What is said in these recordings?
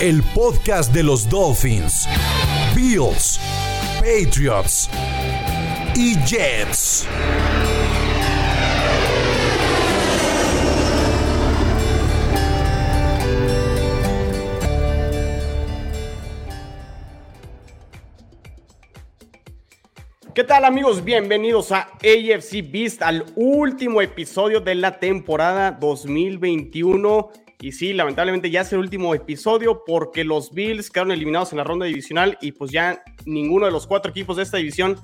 el podcast de los Dolphins, Bills, Patriots y Jets. ¿Qué tal amigos? Bienvenidos a AFC Beast, al último episodio de la temporada 2021. Y sí, lamentablemente ya es el último episodio porque los Bills quedaron eliminados en la ronda divisional y pues ya ninguno de los cuatro equipos de esta división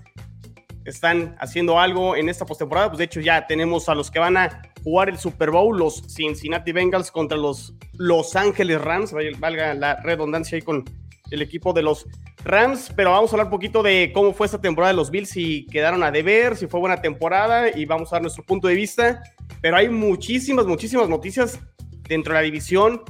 están haciendo algo en esta postemporada. Pues de hecho ya tenemos a los que van a jugar el Super Bowl, los Cincinnati Bengals contra los Los Ángeles Rams, valga la redundancia ahí con el equipo de los Rams, pero vamos a hablar un poquito de cómo fue esta temporada de los Bills, si quedaron a deber, si fue buena temporada y vamos a dar nuestro punto de vista. Pero hay muchísimas, muchísimas noticias dentro de la división.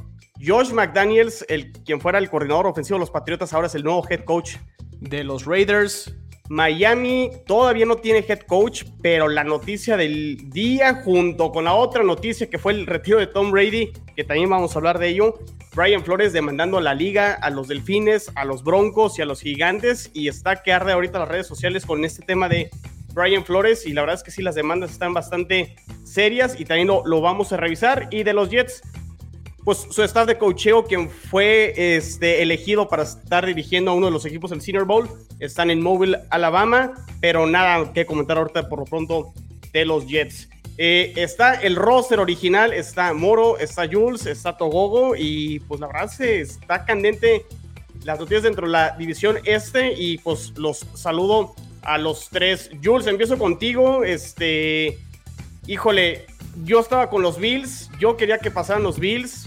Josh McDaniels, el, quien fuera el coordinador ofensivo de los Patriotas, ahora es el nuevo head coach de los Raiders. Miami todavía no tiene head coach, pero la noticia del día, junto con la otra noticia que fue el retiro de Tom Brady, que también vamos a hablar de ello, Brian Flores demandando a la liga, a los delfines, a los broncos y a los gigantes, y está que arde ahorita las redes sociales con este tema de Brian Flores, y la verdad es que sí, las demandas están bastante serias y también lo, lo vamos a revisar. Y de los Jets, pues su staff de cocheo, quien fue este, elegido para estar dirigiendo a uno de los equipos del Senior Bowl, están en Mobile, Alabama, pero nada que comentar ahorita por lo pronto de los Jets. Eh, está el roster original, está Moro, está Jules, está Togogo y pues la verdad se está candente las noticias dentro de la división este y pues los saludo a los tres. Jules, empiezo contigo, este, híjole, yo estaba con los Bills, yo quería que pasaran los Bills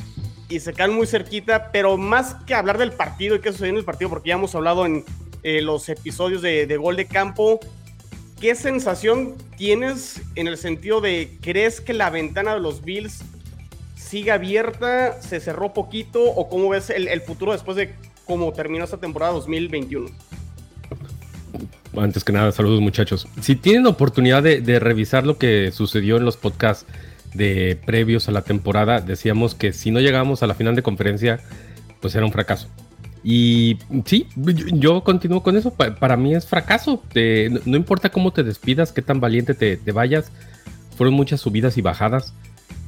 y se quedan muy cerquita, pero más que hablar del partido y qué sucedió en el partido, porque ya hemos hablado en eh, los episodios de, de, gol de campo, ¿qué sensación tienes en el sentido de, crees que la ventana de los Bills sigue abierta, se cerró poquito o cómo ves el, el futuro después de cómo terminó esta temporada 2021? Antes que nada, saludos muchachos. Si tienen oportunidad de, de revisar lo que sucedió en los podcasts, de previos a la temporada decíamos que si no llegamos a la final de conferencia, pues era un fracaso. Y sí, yo, continúo con eso. para mí es fracaso. no, importa cómo te despidas, qué tan valiente te, vayas. Fueron muchas subidas y bajadas.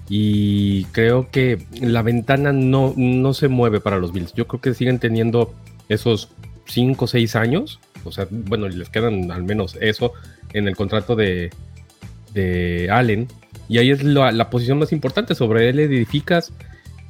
Y creo que la ventana no, no se mueve para los Bills. Yo creo que siguen teniendo esos 5 o 6 años. O sea, bueno, les quedan al menos eso en el contrato de, Allen y ahí es la, posición más importante. Sobre él edificas.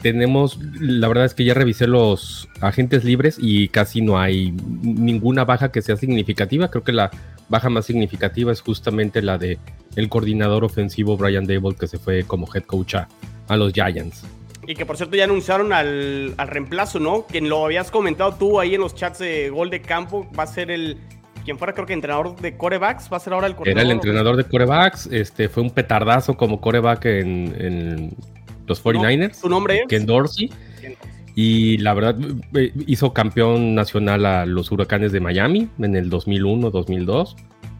Tenemos, la verdad es que ya revisé los agentes libres y casi no hay ninguna baja que sea significativa. Creo que la baja más significativa es justamente la de el coordinador ofensivo Brian Dable que se fue como head coach a, los Giants. Y que por cierto ya anunciaron al, al, reemplazo, ¿no? Que lo habías comentado tú ahí en los chats de gol de campo. Va a ser el quien fuera creo que entrenador de corebacks, va a ser ahora el Era el entrenador de corebacks, este, fue un petardazo como coreback en, los 49ers. ¿Su nombre es? Ken Dorsey. Y la verdad eh, hizo campeón nacional a los Huracanes de Miami en el 2001, 2002.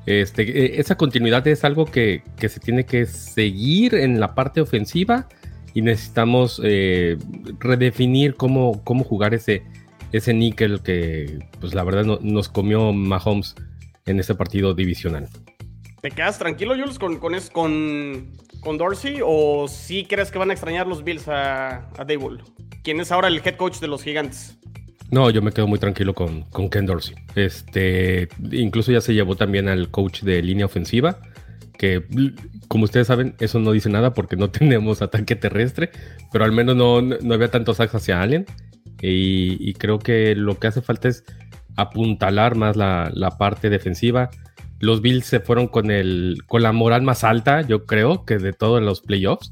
Este, eh, esa continuidad es algo que, se tiene que seguir en la parte ofensiva y necesitamos eh, redefinir cómo, cómo jugar ese, ese níquel que, pues la verdad, nos comió Mahomes en ese partido divisional. ¿Te quedas tranquilo, Jules, con, con, con, con Dorsey? ¿O sí crees que van a extrañar los Bills a, a Dable? ¿Quién es ahora el head coach de los Gigantes? No, yo me quedo muy tranquilo con, con Ken Dorsey. Este, incluso ya se llevó también al coach de línea ofensiva, que como ustedes saben, eso no dice nada porque no tenemos ataque terrestre, pero al menos no, no había tantos sacks hacia Allen. Y, creo que lo que hace falta es apuntalar más la, parte defensiva. Los Bills se fueron con, el, con la moral más alta, yo creo, que de todos los playoffs.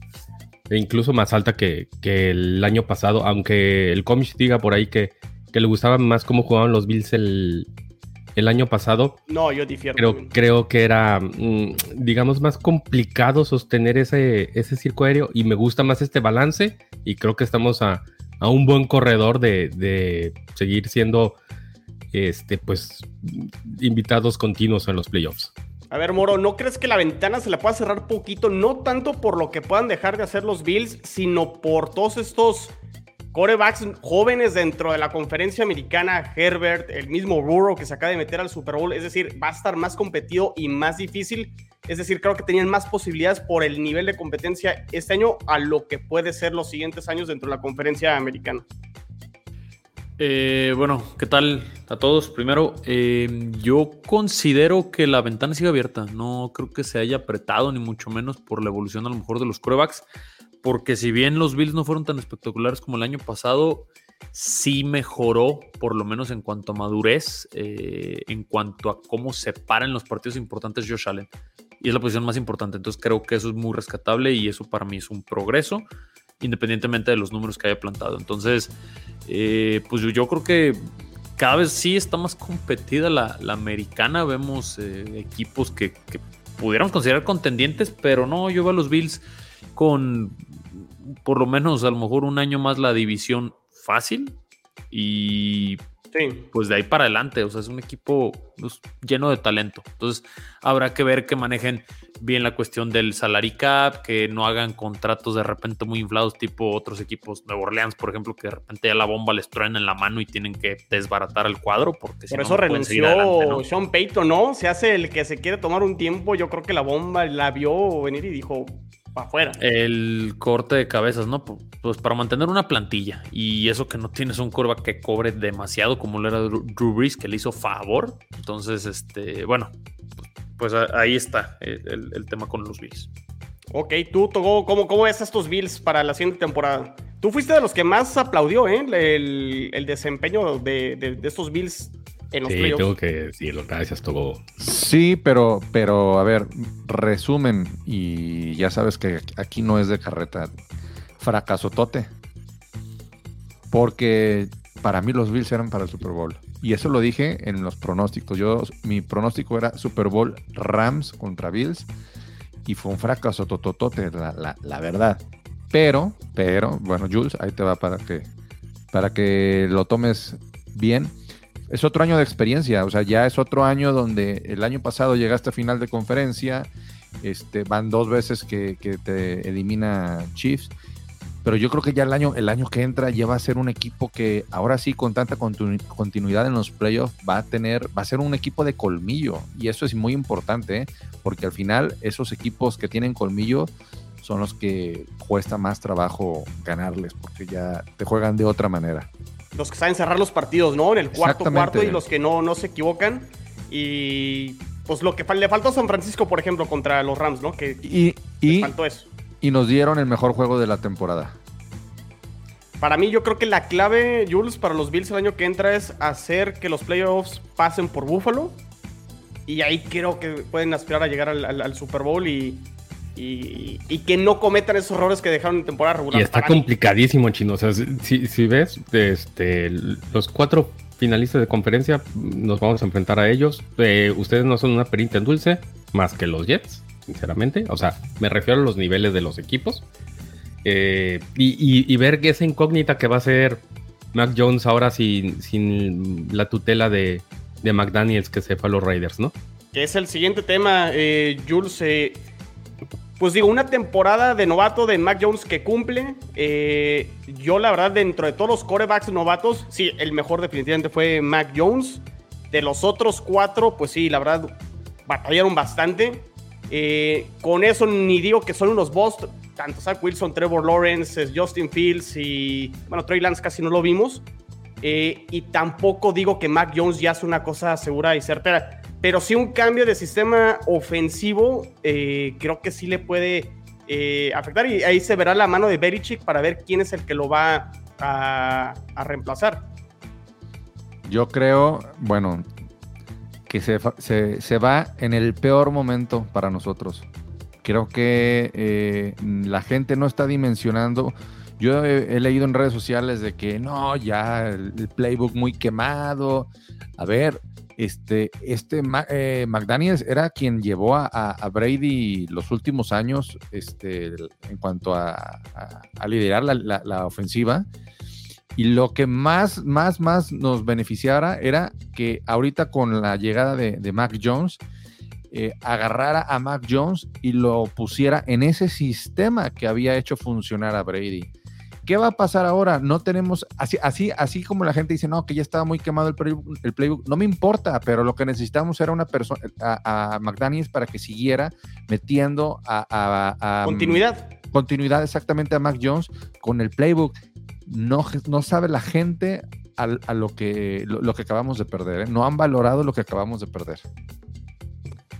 E incluso más alta que, el año pasado, aunque el cómic diga por ahí que, que le gustaba más cómo jugaban los Bills el, el año pasado. No, yo difiero. Creo, creo que era, mm, digamos, más complicado sostener ese, ese circo aéreo y me gusta más este balance y creo que estamos a, a un buen corredor de, de, seguir siendo este, pues, invitados continuos en los playoffs. A ver, Moro, ¿no crees que la ventana se la pueda cerrar poquito? No tanto por lo que puedan dejar de hacer los Bills, sino por todos estos corebacks jóvenes dentro de la conferencia americana, Herbert, el mismo Burrow que se acaba de meter al Super Bowl, es decir, va a estar más competido y más difícil. Es decir, creo que tenían más posibilidades por el nivel de competencia este año a lo que puede ser los siguientes años dentro de la conferencia americana. Eh, bueno, ¿qué tal a todos? Primero, eh, yo considero que la ventana sigue abierta. No creo que se haya apretado, ni mucho menos por la evolución a lo mejor de los corebacks porque si bien los Bills no fueron tan espectaculares como el año pasado, sí mejoró, por lo menos en cuanto a madurez, eh, en cuanto a cómo se paran los partidos importantes Josh Allen. Y es la posición más importante. Entonces creo que eso es muy rescatable y eso para mí es un progreso, independientemente de los números que haya plantado. Entonces, eh, pues yo, creo que cada vez sí está más competida la, americana. Vemos eh, equipos que, que considerar contendientes, pero no, yo veo a los Bills con por lo menos a lo mejor un año más la división fácil y pues de ahí para adelante, o sea, es un equipo pues, lleno de talento. Entonces habrá que ver que manejen bien la cuestión del salary cap, que no hagan contratos de repente muy inflados tipo otros equipos, Nueva Orleans, por ejemplo, que de repente ya la bomba les traen en la mano y tienen que desbaratar el cuadro porque Por eso renunció Sean Payton, ¿no? Se hace el que se quiere tomar un tiempo, yo creo que la bomba la vio venir y dijo, afuera. El corte de cabezas, ¿no? Pues para mantener una plantilla. Y eso que no tienes un curva que cobre demasiado, como lo era Drew Brees, que le hizo favor. Entonces, este, bueno, pues ahí está el, tema con los Bills. Ok, tú, Togo, ¿cómo, ¿cómo ves estos Bills para la siguiente temporada? Tú fuiste de los que más aplaudió, ¿eh? El, desempeño de, de estos Bills sí, tengo que decirlo, gracias todo. Sí, pero, pero a ver, resumen, y ya sabes que aquí no es de carreta, fracaso tote. Porque para mí los Bills eran para el Super Bowl. Y eso lo dije en los pronósticos. Yo, mi pronóstico era Super Bowl Rams contra Bills. Y fue un fracaso tototote, la, la verdad. Pero, pero, bueno, Jules, ahí te va para que, para que lo tomes bien es otro año de experiencia, o sea, ya es otro año donde el año pasado llegaste a final de conferencia, este, van dos veces que, te elimina Chiefs, pero yo creo que ya el año, el año que entra ya va a ser un equipo que ahora sí con tanta continuidad en los playoffs va a tener, va a ser un equipo de colmillo y eso es muy importante, ¿eh? porque al final esos equipos que tienen colmillo son los que cuesta más trabajo ganarles, porque ya te juegan de otra manera los que saben cerrar los partidos, ¿no? En el cuarto cuarto y los que no, no se equivocan. Y pues lo que le faltó a San Francisco, por ejemplo, contra los Rams, ¿no? Que y, y, faltó eso. Y nos dieron el mejor juego de la temporada. Para mí, yo creo que la clave, Jules, para los Bills el año que entra es hacer que los playoffs pasen por Buffalo. Y ahí creo que pueden aspirar a llegar al Super Bowl y, y, que no cometan esos errores que dejaron en temporada regular. Y está complicadísimo, chino. O sea, si, ves, este, los cuatro finalistas de conferencia, nos vamos a enfrentar a ellos. Eh, ustedes no son una perita en dulce, más que los Jets, sinceramente. O sea, me refiero a los niveles de los equipos. Eh, y, ver que esa incógnita que va a ser Mac Jones ahora sin, sin la tutela de, de McDaniels que se fue a los Raiders, ¿no? Que es el siguiente tema, eh, Jules pues digo, una temporada de novato de Mac Jones que cumple. Eh, yo, la verdad, dentro de todos los corebacks novatos, sí, el mejor definitivamente fue Mac Jones. De los otros cuatro, pues sí, la verdad, batallaron bastante. Eh, con eso ni digo que son unos boss, tanto Zach Wilson, Trevor Lawrence, Justin Fields y, bueno, Trey Lance casi no lo vimos. Eh, y tampoco digo que Mac Jones ya es una cosa segura y certera pero sí un cambio de sistema ofensivo eh, creo que sí le puede eh, afectar y ahí se verá la mano de Berichick para ver quién es el que lo va a, reemplazar. Yo creo, bueno, que se, se, va en el peor momento para nosotros. Creo que eh, la gente no está dimensionando Yo he, he leído en redes sociales de que no, ya el, el playbook muy quemado. A ver, este, este eh, McDaniels era quien llevó a, Brady los últimos años este, en cuanto a, liderar la, ofensiva. Y lo que más, más, más nos beneficiara era que ahorita con la llegada de, de Mac Jones, eh, agarrara a Mac Jones y lo pusiera en ese sistema que había hecho funcionar a Brady. ¿Qué va a pasar ahora? No tenemos, así, así, así como la gente dice, no, que ya estaba muy quemado el playbook, el playbook, no me importa, pero lo que necesitamos era una persona, a, a McDaniels para que siguiera metiendo a, a- a- Continuidad. continuidad exactamente a Mac Jones con el playbook. No, no sabe la gente a, lo, que, lo, lo que acabamos de perder, ¿eh? no han valorado lo que acabamos de perder.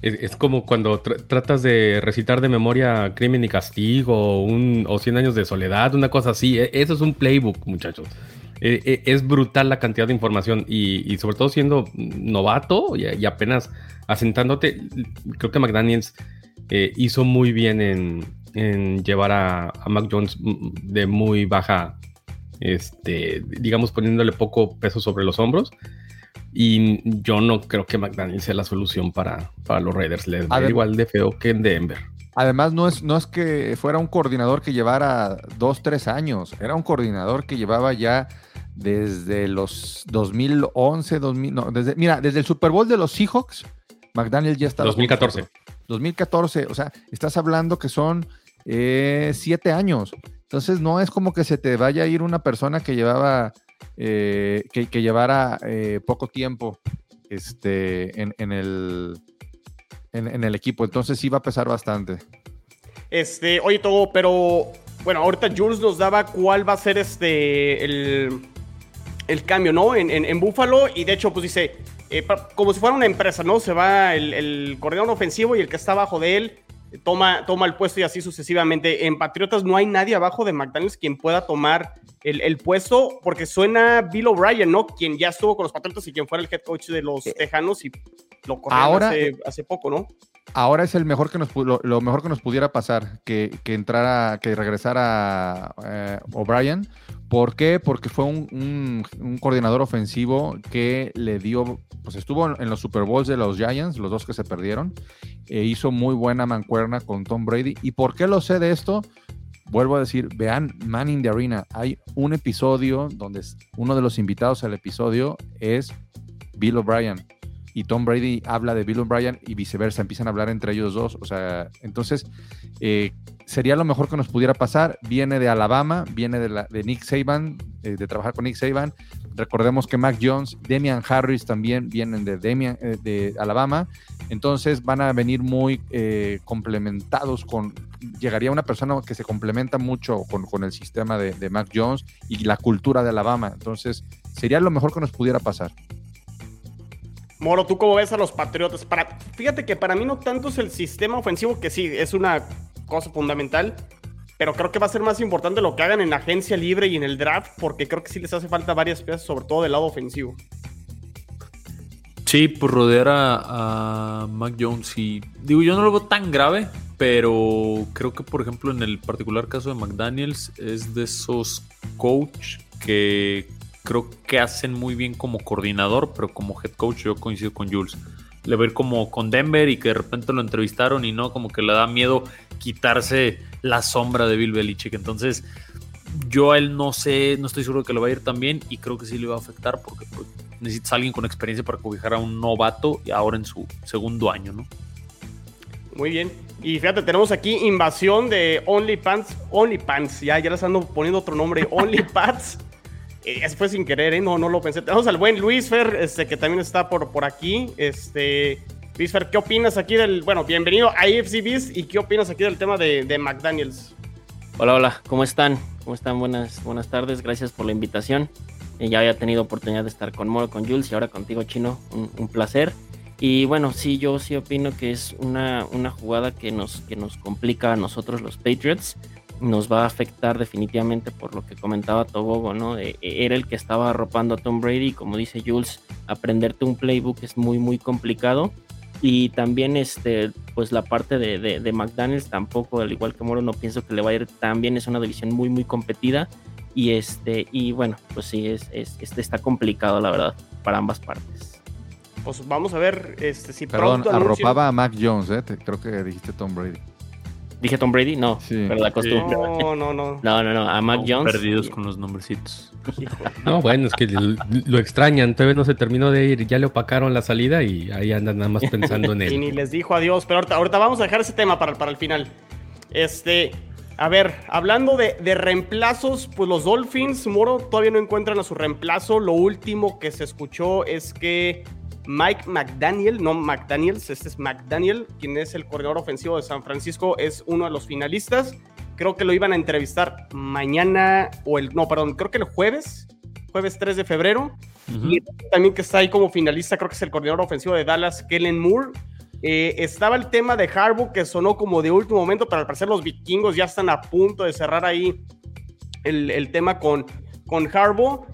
Es, como cuando tr- tratas de recitar de memoria Crimen y Castigo o, un, o 100 años de soledad, una cosa así. E- Eso es un playbook, muchachos. Eh, eh, es brutal la cantidad de información y, sobre todo siendo novato y, apenas asentándote, creo que McDaniels eh, hizo muy bien en, llevar a, a de muy baja, este, digamos poniéndole poco peso sobre los hombros. Y yo no creo que McDaniels sea la solución para, para los Raiders. Les va a ir Adem- igual de feo que en Denver. Además, no es, no es que fuera un coordinador que llevara dos, tres años, era un coordinador que llevaba ya desde los 2011, 2000, no, desde, mira, desde el Super Bowl de los Seahawks, McDaniel ya estaba. 2014. 2014, o sea, estás hablando que son eh, siete años. Entonces, no es como que se te vaya a ir una persona que llevaba, eh, que, llevara eh, poco tiempo este, en, el, en, el equipo. Entonces, sí va a pesar bastante. Este, oye, todo, pero bueno, ahorita Jules nos daba cuál va a ser este el, el cambio, ¿no? En, en, en Buffalo, y de hecho, pues dice, eh, como si fuera una empresa, ¿no? Se va el, el coordinador ofensivo y el que está abajo de él toma, toma el puesto y así sucesivamente. En Patriotas no hay nadie abajo de McDaniels quien pueda tomar el, el puesto, porque suena Bill O'Brien, ¿no? Quien ya estuvo con los Patriotas y quien fuera el head coach de los Tejanos y lo hace, hace poco, ¿no? Ahora es el mejor que nos lo, mejor que nos pudiera pasar que, que entrara, que regresara eh, O'Brien. ¿Por qué? Porque fue un, un- coordinador ofensivo que le dio, pues estuvo en, los Super Bowls de los Giants, los dos que se perdieron, e hizo muy buena mancuerna con Tom Brady. ¿Y por qué lo sé de esto? Vuelvo a decir, vean Man in the Arena. Hay un episodio donde uno de los invitados al episodio es Bill O'Brien y Tom Brady habla de Bill O'Brien y viceversa, empiezan a hablar entre ellos dos. O sea, entonces eh, sería lo mejor que nos pudiera pasar. Viene de Alabama, viene de, la- de Nick Saban, eh, de trabajar con Nick Saban. Recordemos que Mac Jones, Damian Harris también vienen de, Damian, eh, de Alabama. Entonces van a venir muy eh, complementados con. Llegaría una persona que se complementa mucho con, con el sistema de, de Mac Jones y la cultura de Alabama. Entonces sería lo mejor que nos pudiera pasar. Moro, ¿tú cómo ves a los Patriotas? Fíjate que para mí no tanto es el sistema ofensivo, que sí, es una cosa fundamental, pero creo que va a ser más importante lo que hagan en la agencia libre y en el draft, porque creo que sí les hace falta varias piezas, sobre todo del lado ofensivo. Sí, pues rodear a, a Mac Jones y digo, yo no lo veo tan grave, pero creo que por ejemplo en el particular caso de McDaniels es de esos coach que creo que hacen muy bien como coordinador, pero como head coach yo coincido con Jules. Le ver como con Denver y que de repente lo entrevistaron y no, como que le da miedo quitarse la sombra de Bill Belichick. Entonces, yo a él no sé, no estoy seguro de que lo va a ir tan bien y creo que sí le va a afectar porque pues, necesitas a alguien con experiencia para cobijar a un novato y ahora en su segundo año, ¿no? Muy bien. Y fíjate, tenemos aquí invasión de OnlyPants. OnlyPants, ya, ya les ando poniendo otro nombre. OnlyPants. Eh, Eso fue sin querer, ¿eh? No, no lo pensé. Tenemos al buen Luis Fer, este, que también está por, por aquí. Este, Luis Fer, ¿qué opinas aquí del. Bueno, bienvenido a AFC Beast y qué opinas aquí del tema de, de McDaniels? Hola, hola, ¿cómo están? ¿Cómo están? Buenas, buenas tardes, gracias por la invitación. Eh, ya había tenido oportunidad de estar con Moro, con Jules y ahora contigo, Chino, un, un placer. Y bueno, sí, yo sí opino que es una, una jugada que nos, que nos complica a nosotros los Patriots. Nos va a afectar definitivamente por lo que comentaba Tobogo, ¿no? Eh, era el que estaba arropando a Tom Brady y como dice Jules, aprenderte un playbook es muy, muy complicado. Y también, este, pues la parte de, de, McDaniels tampoco, al igual que Moro, no pienso que le va a ir tan bien. Es una división muy, muy competida. Y este, y bueno, pues sí, es, es, este está complicado, la verdad, para ambas partes. Pues vamos a ver este, si Perdón, arropaba a Mac Jones, ¿eh? creo que dijiste Tom Brady. ¿Dije Tom Brady? No, sí. pero la costumbre. No, no, no. No, no, no. A Mac Jones. Perdidos con los nombrecitos. No, bueno, es que lo extrañan. Todavía no se terminó de ir. Ya le opacaron la salida y ahí andan nada más pensando en él. y ni les dijo adiós. Pero ahorita, ahorita vamos a dejar ese tema para, para el final. Este. A ver, hablando de, de, reemplazos, pues los Dolphins, Moro, todavía no encuentran a su reemplazo. Lo último que se escuchó es que Mike McDaniel, no McDaniels, este es McDaniel, quien es el corredor ofensivo de San Francisco, es uno de los finalistas. Creo que lo iban a entrevistar mañana o el, no, perdón, creo que el jueves, jueves 3 de febrero. Y también que está ahí como finalista, creo que es el coordinador ofensivo de Dallas, Kellen Moore. Eh, estaba el tema de Harbaugh que sonó como de último momento, pero al parecer los vikingos ya están a punto de cerrar ahí el, el tema con, con Harbaugh.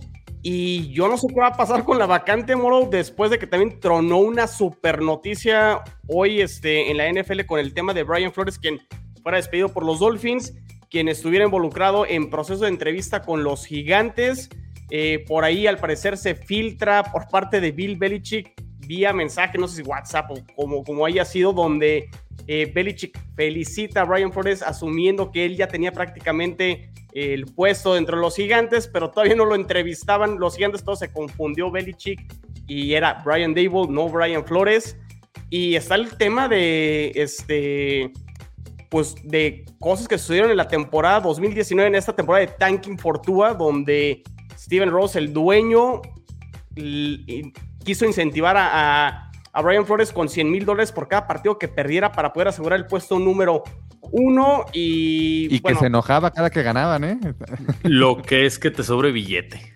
Y yo no sé qué va a pasar con la vacante, Moro, después de que también tronó una super noticia hoy este, en la NFL con el tema de Brian Flores, quien fuera despedido por los Dolphins, quien estuviera involucrado en proceso de entrevista con los gigantes. Eh, por ahí, al parecer, se filtra por parte de Bill Belichick vía mensaje, no sé si WhatsApp o como, como haya sido, donde eh, Belichick felicita a Brian Flores asumiendo que él ya tenía prácticamente el puesto dentro de los gigantes, pero todavía no lo entrevistaban. Los gigantes todo se confundió Belichick y era Brian Dable, no Brian Flores. Y está el tema de este pues de cosas que sucedieron en la temporada 2019, en esta temporada de Tanking Fortuna, donde Steven Ross, el dueño, quiso incentivar a, Brian Flores con 100 mil dólares por cada partido que perdiera para poder asegurar el puesto número uno y. Y que se enojaba cada que ganaban, ¿eh? Lo que es que te sobre billete.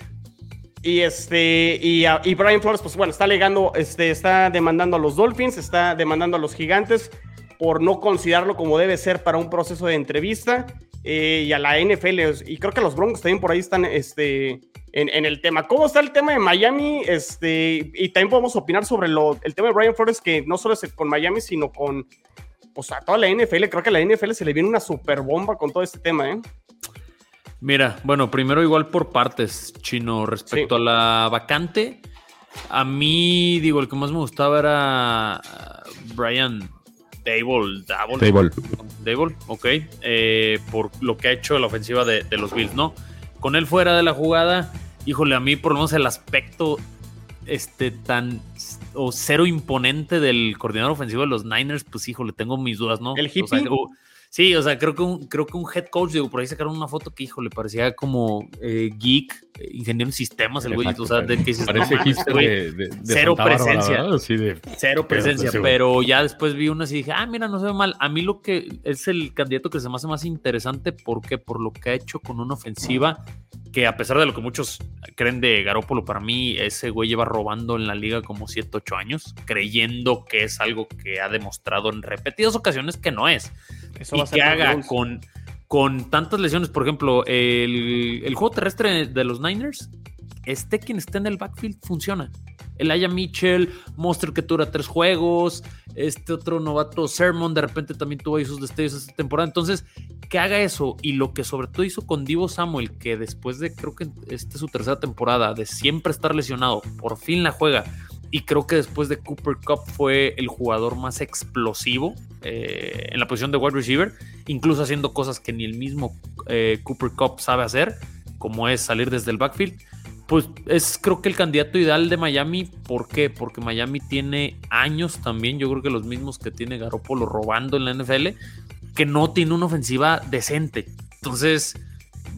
Y este, y, y, Brian Flores, pues bueno, está alegando, este, está demandando a los Dolphins, está demandando a los gigantes por no considerarlo como debe ser para un proceso de entrevista. Eh, y a la NFL, y creo que los Broncos también por ahí están este, en, en, el tema. ¿Cómo está el tema de Miami? Este, y también podemos opinar sobre lo, el tema de Brian Flores, que no solo es con Miami, sino con pues a toda la NFL, creo que a la NFL se le viene una super bomba con todo este tema, ¿eh? Mira, bueno, primero igual por partes, Chino, respecto a la vacante, a mí, digo, el que más me gustaba era uh, Brian Dable, Dable, Dable, ok, eh, por lo que ha hecho la ofensiva de, de los Bills, ¿no? Con él fuera de la jugada, híjole, a mí por lo menos el aspecto este tan o cero imponente del coordinador ofensivo de los Niners, pues hijo, le tengo mis dudas, ¿no? El hippie. Sí, o sea, creo que un, creo que un head coach, digo, por ahí sacaron una foto que, hijo, le parecía como eh, geek, eh, ingeniero en sistemas, el güey, o sea, de que dices, Parece no, de, de, cero presencia. cero presencia, pero ya después vi una y dije, ah, mira, no se ve mal. A mí lo que es el candidato que se me hace más interesante, ¿por qué? Por lo que ha hecho con una ofensiva que a pesar de lo que muchos creen de Garópolo, para mí ese güey lleva robando en la liga como 7, 8 años, creyendo que es algo que ha demostrado en repetidas ocasiones que no es. Eso y que haga con, con tantas lesiones, por ejemplo, el, el juego terrestre de los Niners, esté quien esté en el backfield, funciona. El Aya Mitchell, Monster que dura tres juegos, este otro novato Sermon de repente también tuvo ahí sus destellos esta temporada. Entonces, que haga eso y lo que sobre todo hizo con Divo Samuel, que después de creo que esta es su tercera temporada, de siempre estar lesionado, por fin la juega. Y creo que después de Cooper Cup fue el jugador más explosivo eh, en la posición de wide receiver, incluso haciendo cosas que ni el mismo eh, Cooper Cup sabe hacer, como es salir desde el backfield pues es creo que el candidato ideal de Miami. ¿Por qué? Porque Miami tiene años también, yo creo que los mismos que tiene Garoppolo robando en la NFL, que no tiene una ofensiva decente. Entonces,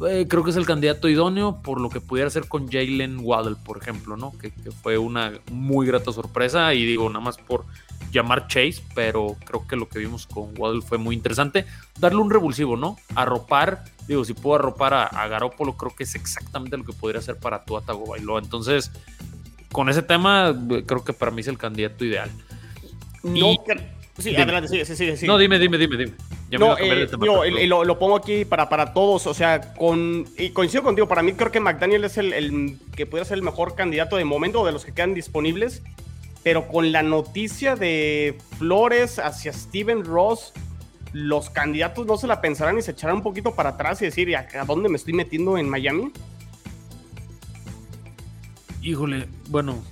eh, creo que es el candidato idóneo por lo que pudiera hacer con Jalen Waddle, por ejemplo, ¿no? Que, que, fue una muy grata sorpresa y digo, nada más por llamar Chase, pero creo que lo que vimos con Waddle fue muy interesante. Darle un revulsivo, ¿no? Arropar, digo, si puedo arropar a, a Garópolo, creo que es exactamente lo que podría hacer para Tua Tagovailoa. Entonces, con ese tema, creo que para mí es el candidato ideal. No, sí, adelante, sí, sí, sí, No, dime, dime, dime, dime. no, eh, yo, lo, pongo aquí para, para todos, o sea, con, y coincido contigo, para mí creo que McDaniel es el, el que puede ser el mejor candidato de momento de los que quedan disponibles pero con la noticia de Flores hacia Steven Ross, los candidatos no se la pensarán y se echarán un poquito para atrás y decir, ¿a dónde me estoy metiendo en Miami? Híjole, bueno,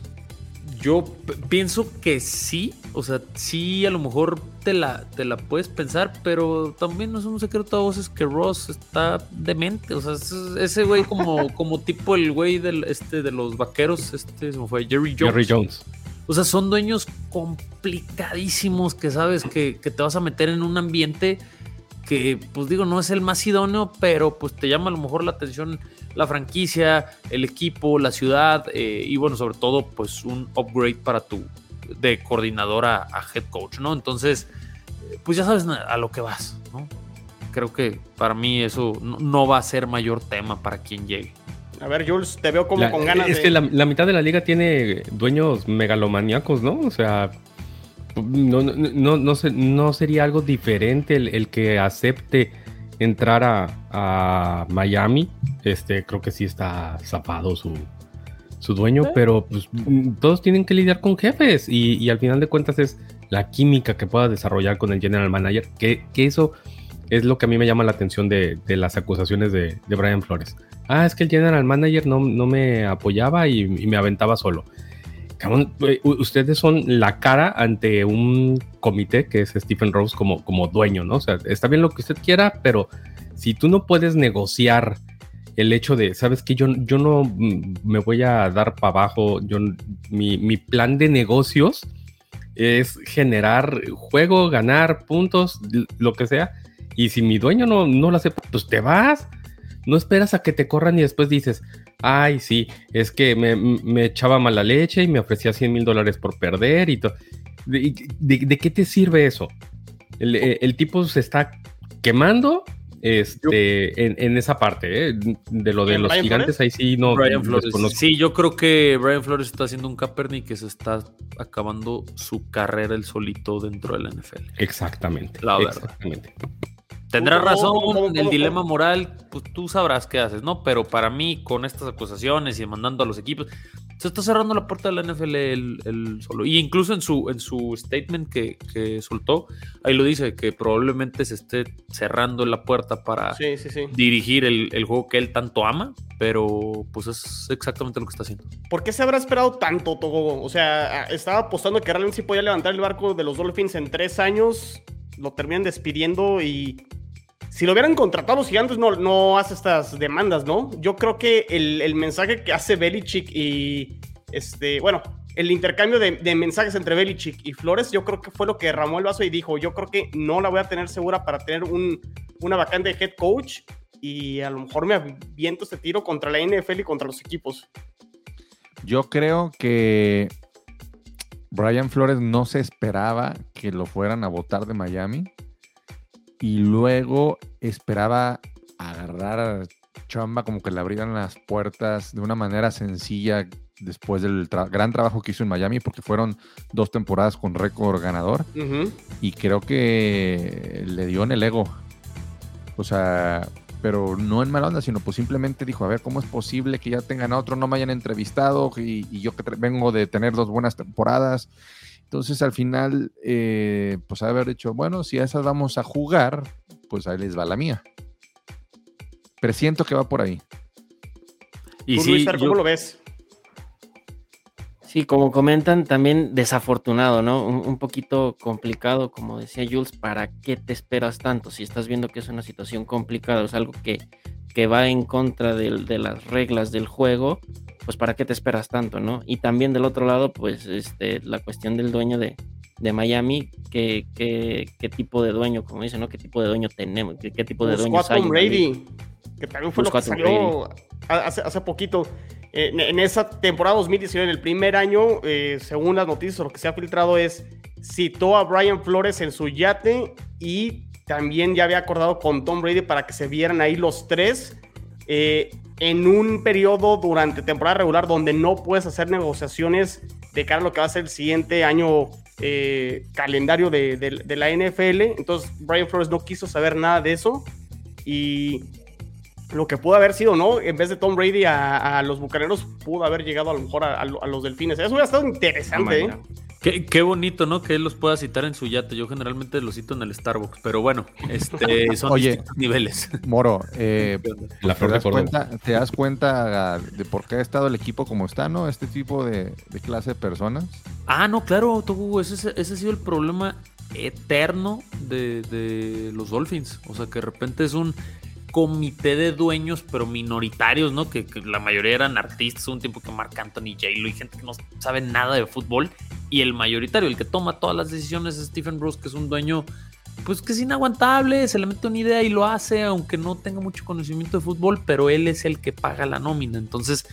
yo pienso que sí, o sea, sí a lo mejor te la, te la puedes pensar, pero también no es un secreto a voces que Ross está demente, o sea, ese güey como, como tipo el güey del, este, de los vaqueros, este se me fue, Jerry Jones. Jerry Jones. O sea, son dueños complicadísimos que sabes que, que te vas a meter en un ambiente que, pues digo, no es el más idóneo, pero pues te llama a lo mejor la atención la franquicia, el equipo, la ciudad eh, y bueno, sobre todo pues un upgrade para tu de coordinadora a, head coach, ¿no? Entonces, pues ya sabes a lo que vas, ¿no? Creo que para mí eso no, va a ser mayor tema para quien llegue. A ver, Jules, te veo como con ganas es que la, mitad de la liga tiene dueños megalomaníacos, ¿no? O sea, no, no, no, no sería algo diferente el, el que acepte entrar a, Miami, este, creo que sí está zapado su, su dueño, pero pues, todos tienen que lidiar con jefes y, al final de cuentas es la química que pueda desarrollar con el general manager, que, eso es lo que a mí me llama la atención de, las acusaciones de, Brian Flores. Ah, es que el general manager no, no me apoyaba y, me aventaba solo. Ustedes son la cara ante un comité que es Stephen Rose como, como dueño, ¿no? O sea, está bien lo que usted quiera, pero si tú no puedes negociar el hecho de, sabes que yo, yo no me voy a dar para abajo, yo, mi, mi, plan de negocios es generar juego, ganar puntos, lo que sea, y si mi dueño no, no lo hace, pues te vas, no esperas a que te corran y después dices, ay, sí, es que me, echaba mala leche y me ofrecía 100 mil dólares por perder y todo. ¿De, qué te sirve eso? El, tipo se está quemando este, en, esa parte, ¿eh? de lo de los gigantes, ahí sí no. Brian Flores. Sí, yo creo que Brian Flores está haciendo un Kaepernick que se está acabando su carrera el solito dentro de la NFL. Exactamente. La verdad. Exactamente. Tendrás razón, el dilema moral, pues tú sabrás qué haces, ¿no? Pero para mí, con estas acusaciones y mandando a los equipos, se está cerrando la puerta de la NFL el, solo. Y incluso en su, en su statement que, soltó, ahí lo dice, que probablemente se esté cerrando la puerta para dirigir el, juego que él tanto ama, pero pues es exactamente lo que está haciendo. ¿Por qué se habrá esperado tanto, Togo? O sea, estaba apostando que realmente sí podía levantar el barco de los Dolphins en tres años, lo terminan despidiendo y si lo hubieran contratado los gigantes, no, no hace estas demandas, ¿no? Yo creo que el, mensaje que hace Belichick y este, bueno, el intercambio de, mensajes entre Belichick y Flores, yo creo que fue lo que derramó el vaso y dijo, yo creo que no la voy a tener segura para tener un, una vacante de head coach y a lo mejor me aviento este tiro contra la NFL y contra los equipos. Yo creo que Brian Flores no se esperaba que lo fueran a votar de Miami y luego esperaba agarrar a Chamba como que le abrieran las puertas de una manera sencilla después del gran trabajo que hizo en Miami, porque fueron dos temporadas con récord ganador. Y creo que le dio en el ego. O sea, pero no en mala onda, sino pues simplemente dijo, a ver, ¿cómo es posible que ya tengan a otro, no me hayan entrevistado y, y yo que vengo de tener dos buenas temporadas entonces al final, eh, pues haber dicho, bueno, si a esas vamos a jugar, pues ahí les va la mía. Presiento que va por ahí. Y sí, ¿cómo lo ves? Sí, como comentan, también desafortunado, ¿no? Un, poquito complicado, como decía Jules, ¿para qué te esperas tanto? Si estás viendo que es una situación complicada, es algo que, que va en contra de las reglas del juego, pues para qué te esperas tanto, ¿no? Y también del otro lado, pues este, la cuestión del dueño de, Miami, ¿qué, qué, tipo de dueño, como dicen, ¿no? ¿Qué tipo de dueño tenemos? ¿Qué, tipo de dueño hay? Brady, que también fue lo que salió hace, hace poquito. En, esa temporada 2019, en el primer año, eh, según las noticias lo que se ha filtrado, es citó a Brian Flores en su yate y también ya había acordado con Tom Brady para que se vieran ahí los tres. Eh, en un periodo durante temporada regular donde no puedes hacer negociaciones de cara a lo que va a ser el siguiente año eh, calendario de, la NFL. Entonces Brian Flores no quiso saber nada de eso y lo que pudo haber sido, ¿no? En vez de Tom Brady a, los bucaneros, pudo haber llegado a lo mejor a, los delfines. Eso hubiera estado interesante, ¿eh? Qué, bonito, ¿no? Que él los pueda citar en su yate. Yo generalmente los cito en el Starbucks, pero bueno, este, son Oye, niveles. Moro, eh, La ¿te, das cuenta, ¿te das cuenta de por qué ha estado el equipo como está, no? Este tipo de, clase de personas. Ah, no, claro, Togu, ese, ese ha sido el problema eterno de, de los Dolphins. O sea, que de repente es un comité de dueños, pero minoritarios, ¿no? Que, la mayoría eran artistas, un tiempo que Marc Anthony, J. Lo y gente que no sabe nada de fútbol. Y el mayoritario, el que toma todas las decisiones, es Stephen Bruce, que es un dueño, pues que es inaguantable, se le mete una idea y lo hace, aunque no tenga mucho conocimiento de fútbol, pero él es el que paga la nómina. Entonces,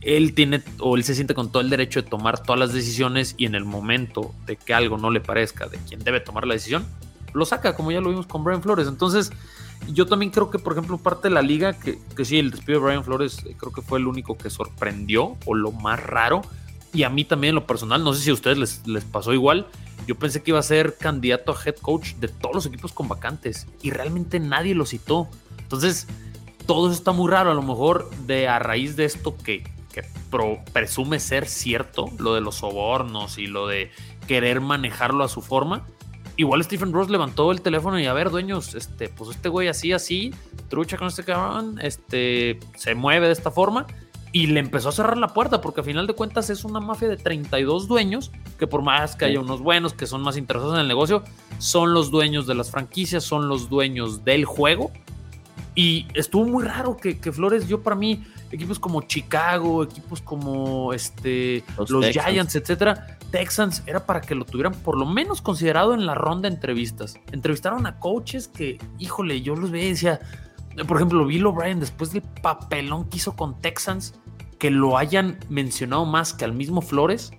él tiene o él se siente con todo el derecho de tomar todas las decisiones y en el momento de que algo no le parezca de quien debe tomar la decisión, lo saca, como ya lo vimos con Brian Flores. Entonces, yo también creo que, por ejemplo, parte de la liga, que, que sí, el despido de Brian Flores eh, creo que fue el único que sorprendió o lo más raro. Y a mí también en lo personal, no sé si a ustedes les, les pasó igual, yo pensé que iba a ser candidato a head coach de todos los equipos con vacantes y realmente nadie lo citó. Entonces, todo eso está muy raro. A lo mejor de a raíz de esto que, que presume ser cierto, lo de los sobornos y lo de querer manejarlo a su forma, igual Stephen Ross levantó el teléfono y a ver, dueños, este, pues este güey así, así, trucha con este cabrón, este, se mueve de esta forma y le empezó a cerrar la puerta porque a final de cuentas es una mafia de 32 dueños que por más que haya unos buenos que son más interesados en el negocio, son los dueños de las franquicias, son los dueños del juego. Y estuvo muy raro que, que Flores, yo para mí, equipos como Chicago, equipos como este, los, Giants, etcétera, Texans, era para que lo tuvieran por lo menos considerado en la ronda de entrevistas. Entrevistaron a coaches que, híjole, yo los veía y decía, por ejemplo, Bill O'Brien, después del papelón que hizo con Texans, que lo hayan mencionado más que al mismo Flores,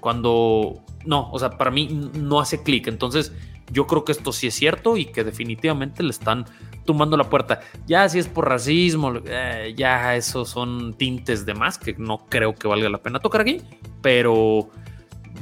cuando no, o sea, para mí no hace clic. Entonces, yo creo que esto sí es cierto y que definitivamente le están tumbando la puerta. Ya si es por racismo, eh, ya esos son tintes de más que no creo que valga la pena tocar aquí, pero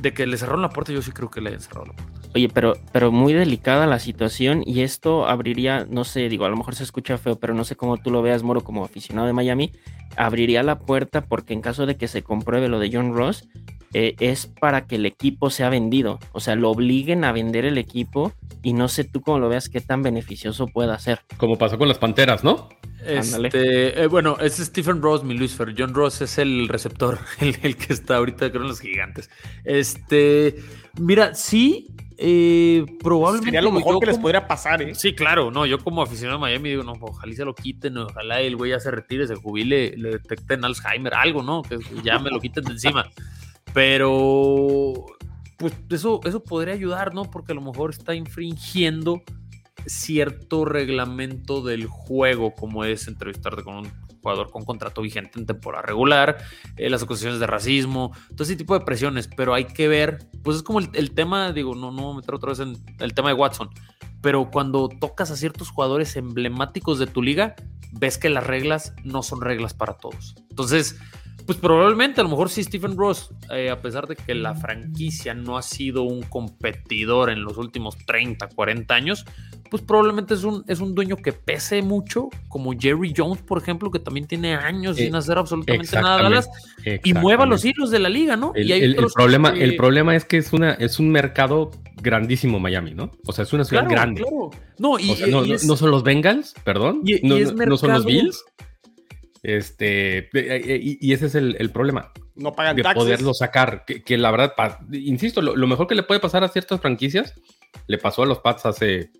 de que le cerraron la puerta, yo sí creo que le hayan cerrado la puerta. Oye, pero, pero muy delicada la situación y esto abriría, no sé, digo, a lo mejor se escucha feo, pero no sé cómo tú lo veas, Moro, como aficionado de Miami, abriría la puerta porque en caso de que se compruebe lo de John Ross, eh, es para que el equipo sea vendido, o sea, lo obliguen a vender el equipo y no sé tú cómo lo veas qué tan beneficioso pueda ser. Como pasó con las Panteras, ¿no? Este, eh, bueno, es Stephen Ross, mi Luisfer. John Ross es el receptor, el, que está ahorita, creo, en los gigantes. Este, mira, sí, eh, probablemente. Sería lo mejor que les podría pasar, ¿eh? Sí, claro, no, yo como aficionado a Miami digo, no, ojalá se lo quiten, ojalá el güey ya se retire, se jubile, le detecten Alzheimer, algo, ¿no? Que ya me lo quiten de encima. Pero, pues eso, eso podría ayudar, ¿no? Porque a lo mejor está infringiendo cierto reglamento del juego, como es entrevistarte con un jugador con contrato vigente en temporada regular, eh, las acusaciones de racismo, todo ese tipo de presiones, pero hay que ver, pues es como el, tema, digo, no, no voy a meter otra vez en el tema de Watson, pero cuando tocas a ciertos jugadores emblemáticos de tu liga, ves que las reglas no son reglas para todos. Entonces, pues probablemente, a lo mejor sí, Stephen Ross, eh, a pesar de que la franquicia no ha sido un competidor en los últimos 30, 40 años, pues probablemente es un, es un dueño que pese mucho, como Jerry Jones, por ejemplo, que también tiene años sin eh, hacer absolutamente nada Dallas, y mueva los hilos de la liga, ¿no? El, y el, problema, el problema es que es, una, es un mercado grandísimo Miami, ¿no? O sea, es una ciudad grande. No, y, no, son los Bengals, perdón, no, son los Bills. Este, eh, eh, y, ese es el, problema. No pagan de poderlo sacar. Que, la verdad, insisto, lo, mejor que le puede pasar a ciertas franquicias, le pasó a los Pats hace,